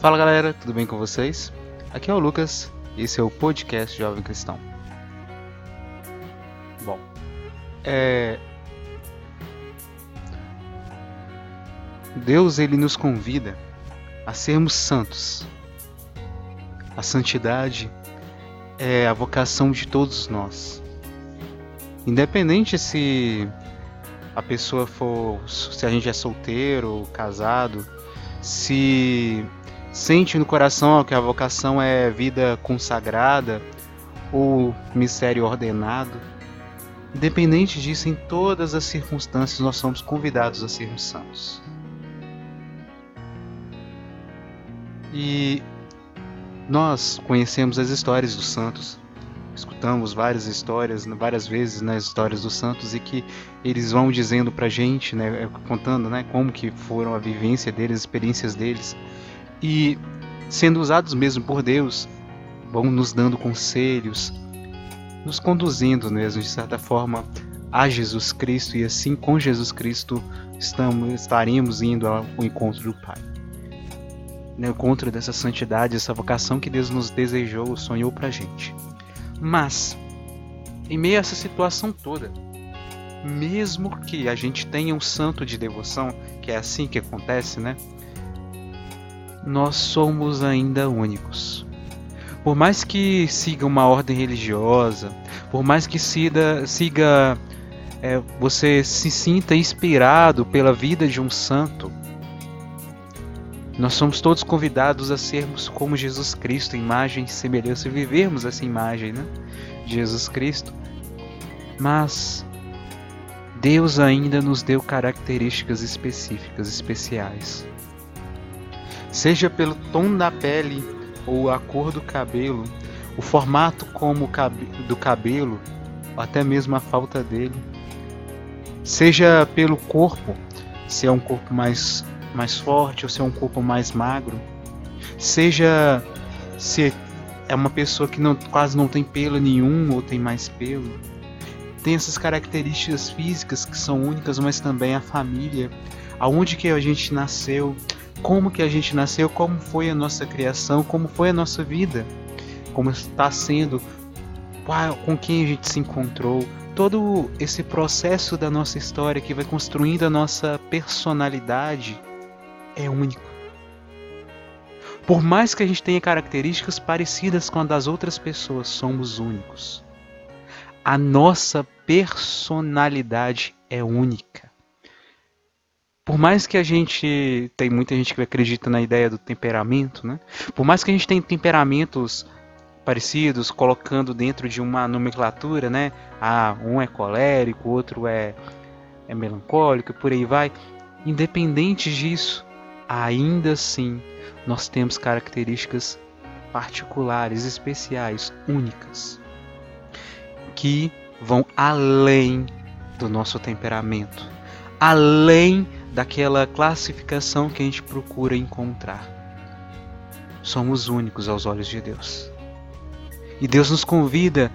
Fala galera, tudo bem com vocês? Aqui é o Lucas e esse é o podcast Jovem Cristão. Bom, é... Deus ele nos convida a sermos santos. A santidade é a vocação de todos nós. Independente se a pessoa for, se a gente é solteiro, casado, se sente no coração que a vocação é vida consagrada ou mistério ordenado. Independente disso, em todas as circunstâncias, nós somos convidados a sermos santos. E nós conhecemos as histórias dos santos, escutamos várias histórias, várias vezes nas né, histórias dos santos e que eles vão dizendo pra gente, né, contando, né, como que foram a vivência deles, as experiências deles e sendo usados mesmo por Deus, vão nos dando conselhos, nos conduzindo mesmo de certa forma a Jesus Cristo e assim com Jesus Cristo estamos estaremos indo ao encontro do Pai. No encontro dessa santidade, essa vocação que Deus nos desejou, sonhou pra gente. Mas em meio a essa situação toda, mesmo que a gente tenha um santo de devoção, que é assim que acontece, né? Nós somos ainda únicos. Por mais que siga uma ordem religiosa, por mais que siga, siga é, você se sinta inspirado pela vida de um santo, nós somos todos convidados a sermos como Jesus Cristo, imagem e semelhança, e vivermos essa imagem né, de Jesus Cristo. Mas Deus ainda nos deu características específicas, especiais seja pelo tom da pele ou a cor do cabelo, o formato como do cabelo, ou até mesmo a falta dele, seja pelo corpo, se é um corpo mais, mais forte ou se é um corpo mais magro, seja se é uma pessoa que não, quase não tem pelo nenhum ou tem mais pelo. Tem essas características físicas que são únicas, mas também a família, aonde que a gente nasceu, como que a gente nasceu, como foi a nossa criação, como foi a nossa vida, como está sendo, com quem a gente se encontrou, todo esse processo da nossa história que vai construindo a nossa personalidade é único. Por mais que a gente tenha características parecidas com a das outras pessoas, somos únicos. A nossa personalidade é única. Por mais que a gente tem muita gente que acredita na ideia do temperamento, né? Por mais que a gente tenha temperamentos parecidos, colocando dentro de uma nomenclatura, né? Ah, um é colérico, outro é é melancólico, por aí vai. Independente disso, ainda assim nós temos características particulares, especiais, únicas, que vão além do nosso temperamento, além daquela classificação que a gente procura encontrar. Somos únicos aos olhos de Deus. E Deus nos convida,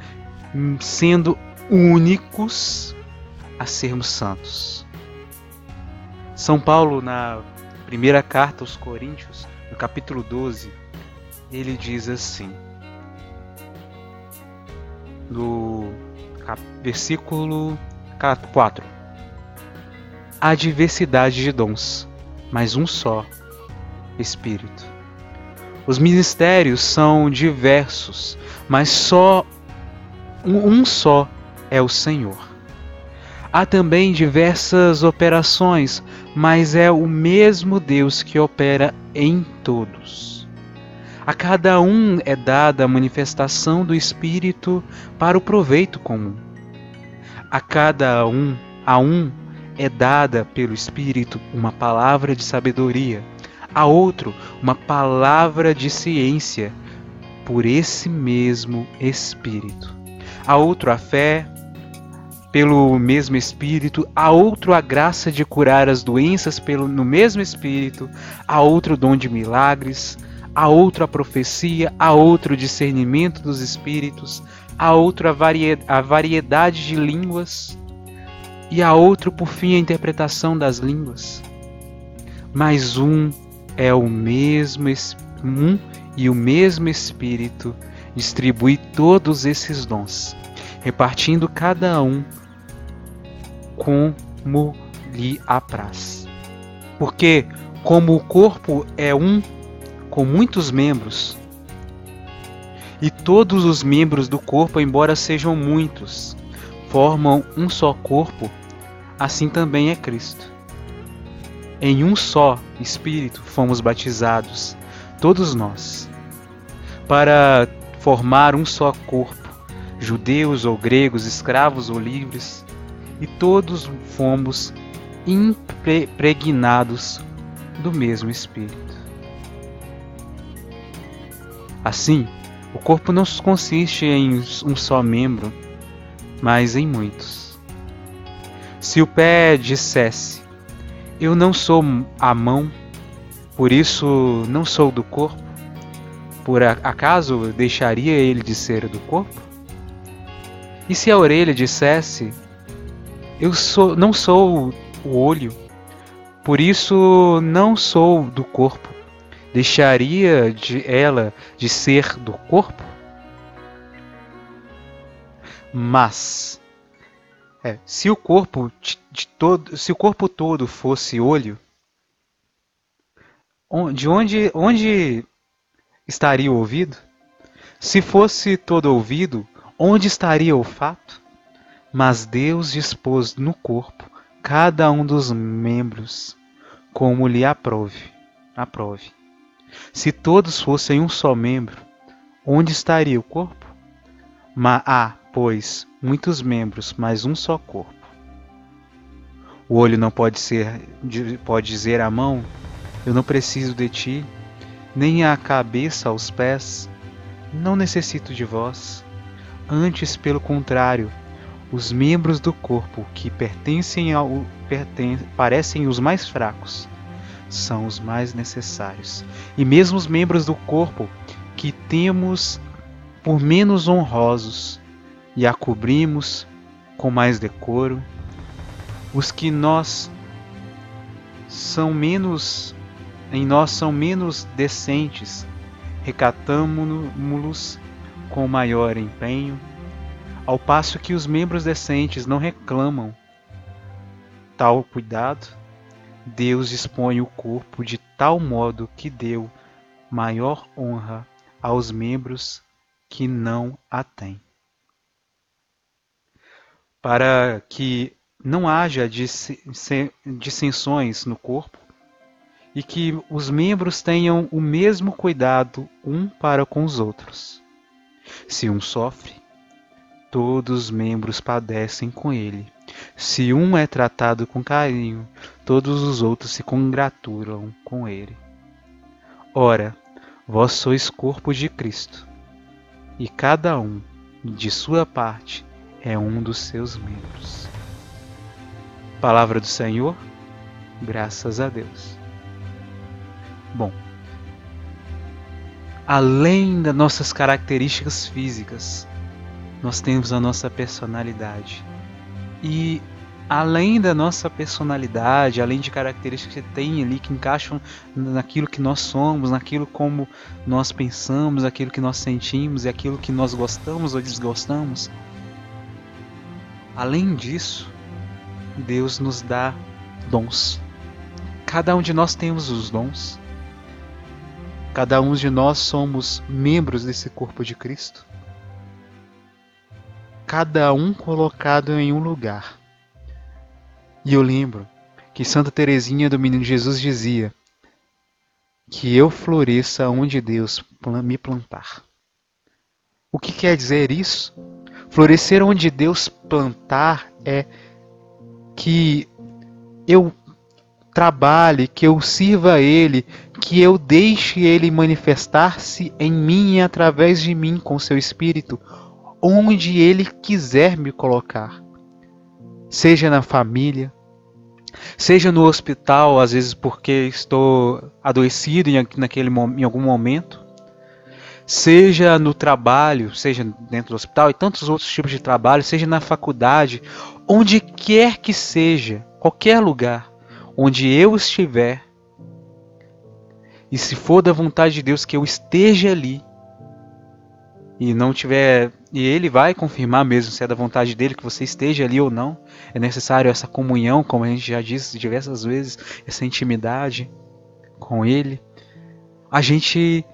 hum, sendo únicos, a sermos santos. São Paulo, na primeira carta aos Coríntios, no capítulo 12, ele diz assim: no versículo 4 há diversidade de dons, mas um só Espírito. Os ministérios são diversos, mas só um só é o Senhor. Há também diversas operações, mas é o mesmo Deus que opera em todos. A cada um é dada a manifestação do Espírito para o proveito comum. A cada um, a um é dada pelo Espírito uma palavra de sabedoria, a outro uma palavra de ciência, por esse mesmo Espírito. A outro a fé, pelo mesmo Espírito, a outro a graça de curar as doenças pelo, no mesmo Espírito, a outro o dom de milagres, a outro a profecia, a outro o discernimento dos Espíritos, a outro a, a variedade de línguas e a outro, por fim, a interpretação das línguas. Mas um é o mesmo um e o mesmo Espírito distribui todos esses dons, repartindo cada um como lhe apraz. Porque, como o corpo é um com muitos membros, e todos os membros do corpo, embora sejam muitos, formam um só corpo, assim também é Cristo. Em um só Espírito fomos batizados, todos nós, para formar um só corpo, judeus ou gregos, escravos ou livres, e todos fomos impregnados do mesmo Espírito. Assim, o corpo não consiste em um só membro, mas em muitos. Se o pé dissesse: Eu não sou a mão, por isso não sou do corpo, por acaso deixaria ele de ser do corpo? E se a orelha dissesse: Eu sou, não sou o olho, por isso não sou do corpo, deixaria de ela de ser do corpo? Mas é, se o corpo de, todo, se o corpo todo fosse olho, de onde, onde estaria o ouvido? Se fosse todo ouvido, onde estaria o olfato? Mas Deus dispôs no corpo cada um dos membros como lhe aprove. aprove. Se todos fossem um só membro, onde estaria o corpo? Mas há, pois, muitos membros, mas um só corpo. O olho não pode ser pode dizer à mão: Eu não preciso de ti, nem a cabeça aos pés: Não necessito de vós. Antes, pelo contrário, os membros do corpo que pertencem ao perten parecem os mais fracos são os mais necessários. E mesmo os membros do corpo que temos por menos honrosos e a cobrimos com mais decoro, os que nós são menos em nós são menos decentes, recatamo-los com maior empenho, ao passo que os membros decentes não reclamam tal cuidado Deus dispõe o corpo de tal modo que deu maior honra aos membros que não a têm. Para que não haja dissensões no corpo e que os membros tenham o mesmo cuidado um para com os outros. Se um sofre, todos os membros padecem com ele. Se um é tratado com carinho, todos os outros se congratulam com ele. Ora, vós sois corpo de Cristo, e cada um, de sua parte, é um dos seus membros. Palavra do Senhor, graças a Deus. Bom, além das nossas características físicas, nós temos a nossa personalidade. E além da nossa personalidade, além de características que tem ali que encaixam naquilo que nós somos, naquilo como nós pensamos, aquilo que nós sentimos e aquilo que nós gostamos ou desgostamos. Além disso, Deus nos dá dons. Cada um de nós temos os dons. Cada um de nós somos membros desse corpo de Cristo. Cada um colocado em um lugar e eu lembro que Santa Teresinha do Menino Jesus dizia que eu floresça onde Deus me plantar. O que quer dizer isso? Florescer onde Deus plantar é que eu trabalhe, que eu sirva a Ele, que eu deixe Ele manifestar-se em mim e através de mim com seu Espírito, onde Ele quiser me colocar. Seja na família, seja no hospital, às vezes porque estou adoecido em, naquele, em algum momento, seja no trabalho, seja dentro do hospital e tantos outros tipos de trabalho, seja na faculdade, onde quer que seja, qualquer lugar onde eu estiver, E se for da vontade de Deus que eu esteja ali e não tiver e ele vai confirmar mesmo se é da vontade dele que você esteja ali ou não. É necessário essa comunhão, como a gente já disse diversas vezes, essa intimidade com ele. A gente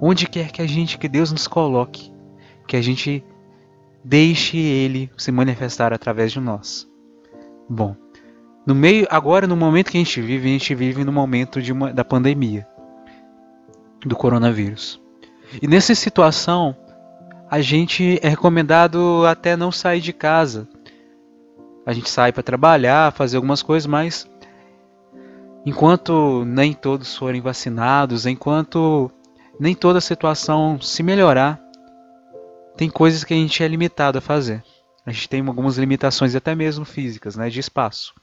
onde quer que a gente que Deus nos coloque, que a gente deixe ele se manifestar através de nós. Bom, no meio agora no momento que a gente vive, a gente vive no momento de uma, da pandemia do coronavírus. E nessa situação, a gente é recomendado até não sair de casa. A gente sai para trabalhar, fazer algumas coisas, mas enquanto nem todos forem vacinados, enquanto nem toda situação se melhorar, tem coisas que a gente é limitado a fazer. A gente tem algumas limitações até mesmo físicas, né, de espaço.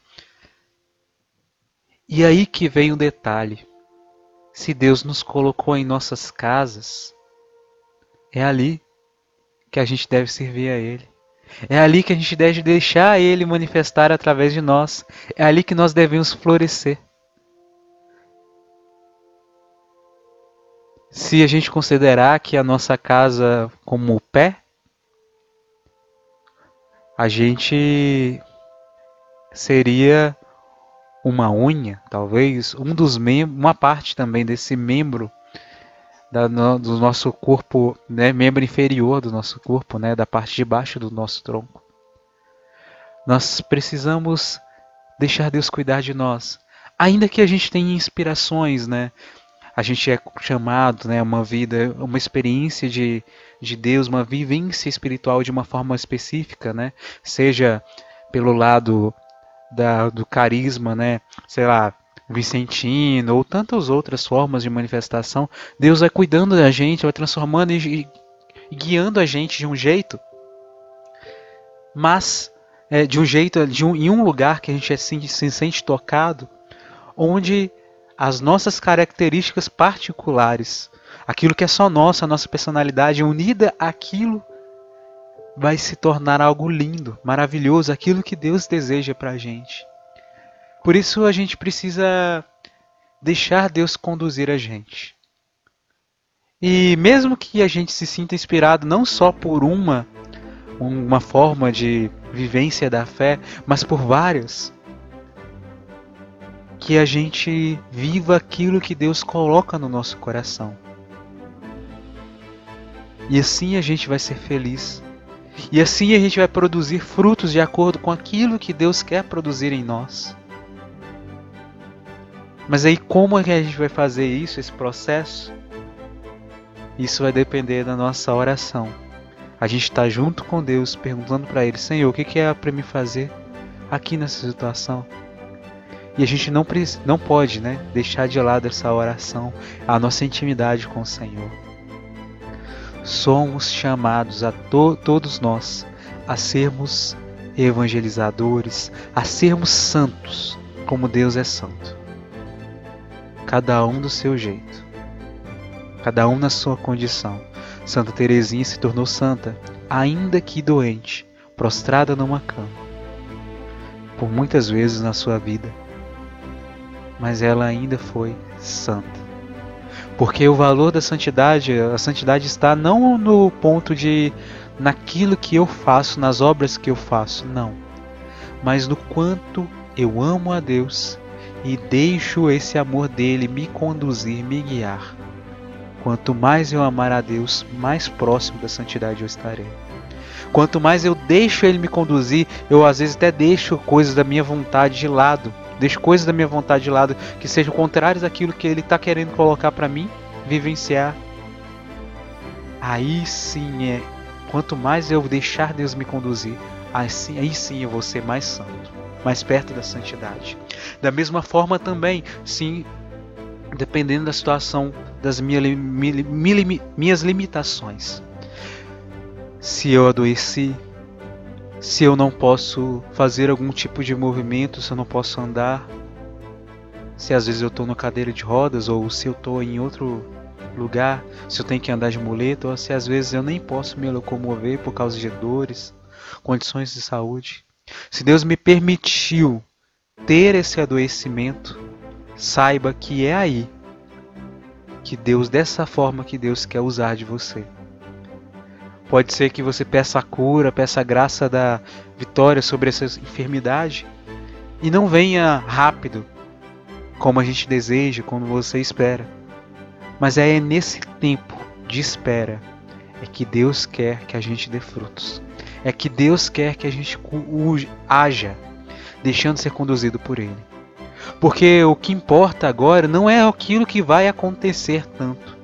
E aí que vem o um detalhe. Se Deus nos colocou em nossas casas, é ali que a gente deve servir a Ele. É ali que a gente deve deixar Ele manifestar através de nós. É ali que nós devemos florescer. Se a gente considerar que a nossa casa como o pé, a gente seria uma unha, talvez, um dos membros, uma parte também desse membro da, no, do nosso corpo, né, membro inferior do nosso corpo, né, da parte de baixo do nosso tronco. Nós precisamos deixar Deus cuidar de nós, ainda que a gente tenha inspirações, né? A gente é chamado, né, uma vida, uma experiência de, de Deus, uma vivência espiritual de uma forma específica, né? Seja pelo lado da, do carisma, né? Sei lá, Vicentino ou tantas outras formas de manifestação, Deus vai cuidando da gente, vai transformando e, e guiando a gente de um jeito, mas é, de um jeito, de um, em um lugar que a gente assim, se sente tocado, onde as nossas características particulares, aquilo que é só nossa, a nossa personalidade unida àquilo vai se tornar algo lindo, maravilhoso, aquilo que Deus deseja para a gente. Por isso a gente precisa deixar Deus conduzir a gente. E mesmo que a gente se sinta inspirado não só por uma uma forma de vivência da fé, mas por várias, que a gente viva aquilo que Deus coloca no nosso coração. E assim a gente vai ser feliz. E assim a gente vai produzir frutos de acordo com aquilo que Deus quer produzir em nós. Mas aí como é que a gente vai fazer isso, esse processo? Isso vai depender da nossa oração. A gente está junto com Deus, perguntando para Ele, Senhor, o que é para me fazer aqui nessa situação? E a gente não, não pode né, deixar de lado essa oração, a nossa intimidade com o Senhor. Somos chamados a to todos nós a sermos evangelizadores, a sermos santos, como Deus é santo cada um do seu jeito, cada um na sua condição. Santa Teresinha se tornou santa, ainda que doente, prostrada numa cama, por muitas vezes na sua vida, mas ela ainda foi santa. Porque o valor da santidade, a santidade está não no ponto de naquilo que eu faço, nas obras que eu faço, não, mas no quanto eu amo a Deus e deixo esse amor dele me conduzir, me guiar. Quanto mais eu amar a Deus, mais próximo da santidade eu estarei. Quanto mais eu deixo ele me conduzir, eu às vezes até deixo coisas da minha vontade de lado, deixo coisas da minha vontade de lado que sejam contrárias àquilo que ele está querendo colocar para mim vivenciar. Aí sim é, quanto mais eu deixar Deus me conduzir, aí sim, aí sim eu vou ser mais santo mais perto da santidade. Da mesma forma também, sim, dependendo da situação das minha, mi, mi, minhas limitações. Se eu adoeci, se eu não posso fazer algum tipo de movimento, se eu não posso andar, se às vezes eu estou na cadeira de rodas ou se eu estou em outro lugar, se eu tenho que andar de muleta ou se às vezes eu nem posso me locomover por causa de dores, condições de saúde. Se Deus me permitiu ter esse adoecimento, saiba que é aí que Deus, dessa forma que Deus quer usar de você. Pode ser que você peça a cura, peça a graça da vitória sobre essa enfermidade e não venha rápido, como a gente deseja, como você espera. Mas é nesse tempo de espera é que Deus quer que a gente dê frutos. É que Deus quer que a gente haja, deixando ser conduzido por Ele. Porque o que importa agora não é aquilo que vai acontecer tanto,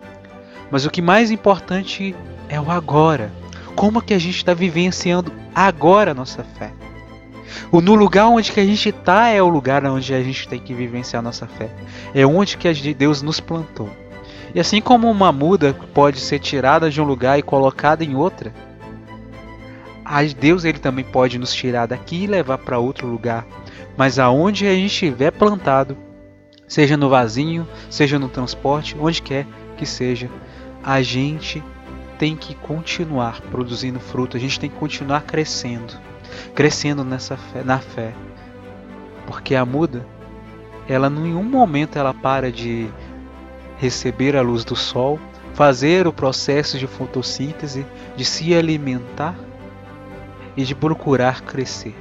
mas o que mais importante é o agora. Como que a gente está vivenciando agora a nossa fé? O no lugar onde que a gente está é o lugar onde a gente tem que vivenciar a nossa fé. É onde que Deus nos plantou. E assim como uma muda pode ser tirada de um lugar e colocada em outra, Deus ele também pode nos tirar daqui e levar para outro lugar. Mas aonde a gente estiver plantado, seja no vasinho, seja no transporte, onde quer que seja, a gente tem que continuar produzindo fruto, a gente tem que continuar crescendo, crescendo nessa fé, na fé. Porque a muda, ela em nenhum momento ela para de receber a luz do sol, fazer o processo de fotossíntese, de se alimentar e de procurar crescer.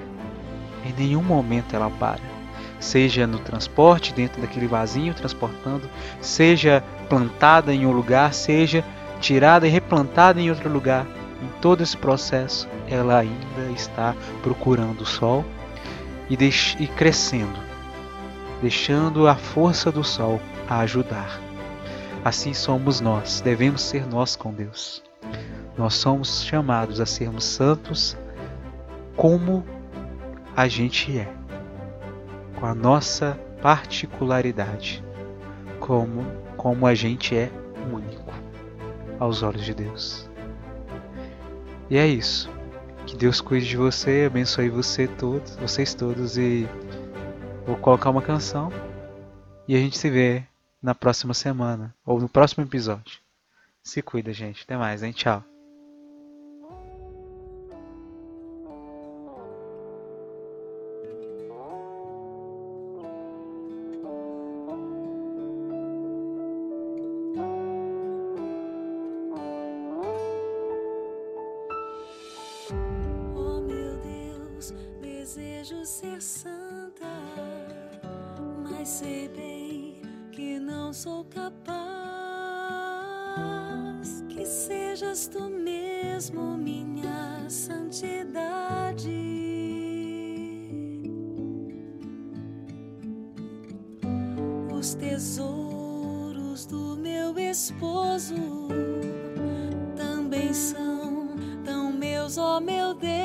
Em nenhum momento ela para. Seja no transporte, dentro daquele vasinho transportando, seja plantada em um lugar, seja tirada e replantada em outro lugar. Em todo esse processo, ela ainda está procurando o sol e, e crescendo, deixando a força do sol a ajudar. Assim somos nós, devemos ser nós com Deus. Nós somos chamados a sermos santos como a gente é, com a nossa particularidade, como, como a gente é único aos olhos de Deus. E é isso. Que Deus cuide de você, abençoe você todos, vocês todos e vou colocar uma canção e a gente se vê na próxima semana ou no próximo episódio. Se cuida, gente. Até mais, hein? Tchau. Do meu esposo também são tão meus, ó oh meu Deus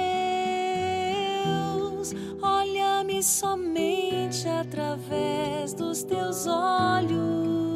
somente através dos teus olhos.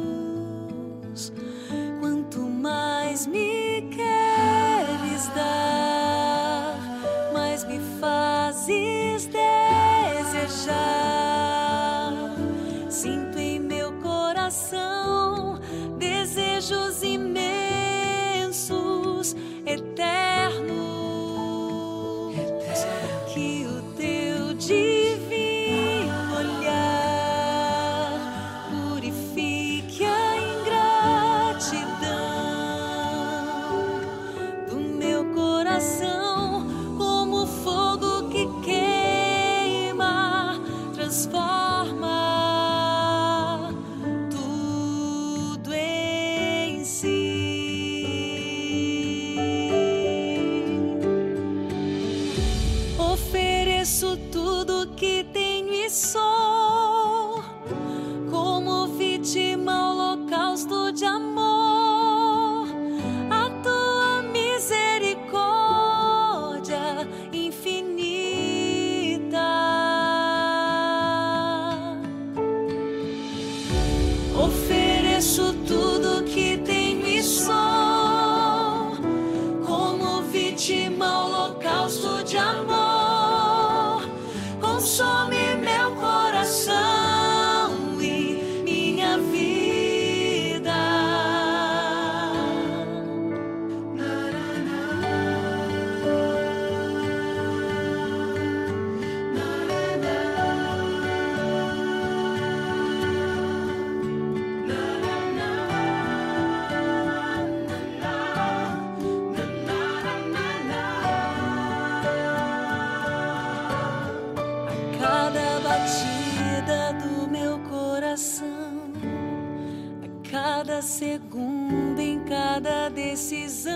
Segundo, em cada decisão.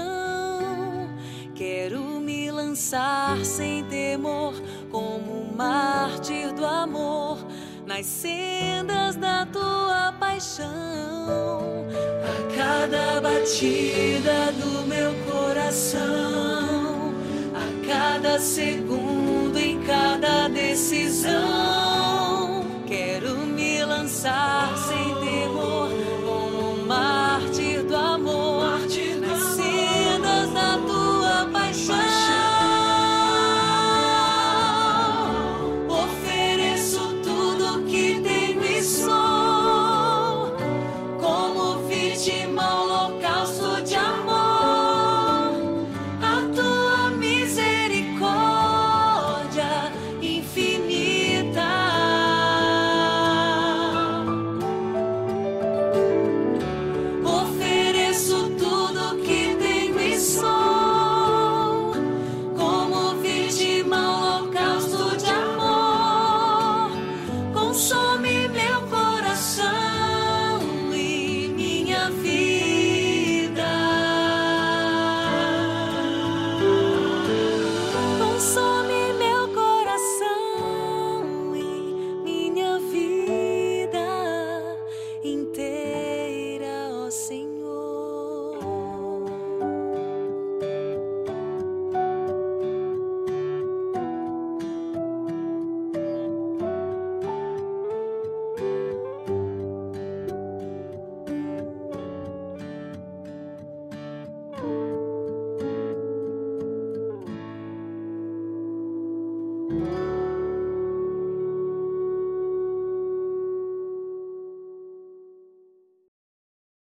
Quero me lançar sem temor, como um mártir do amor, nas sendas da tua paixão. A cada batida do meu coração, a cada segundo, em cada decisão, quero me lançar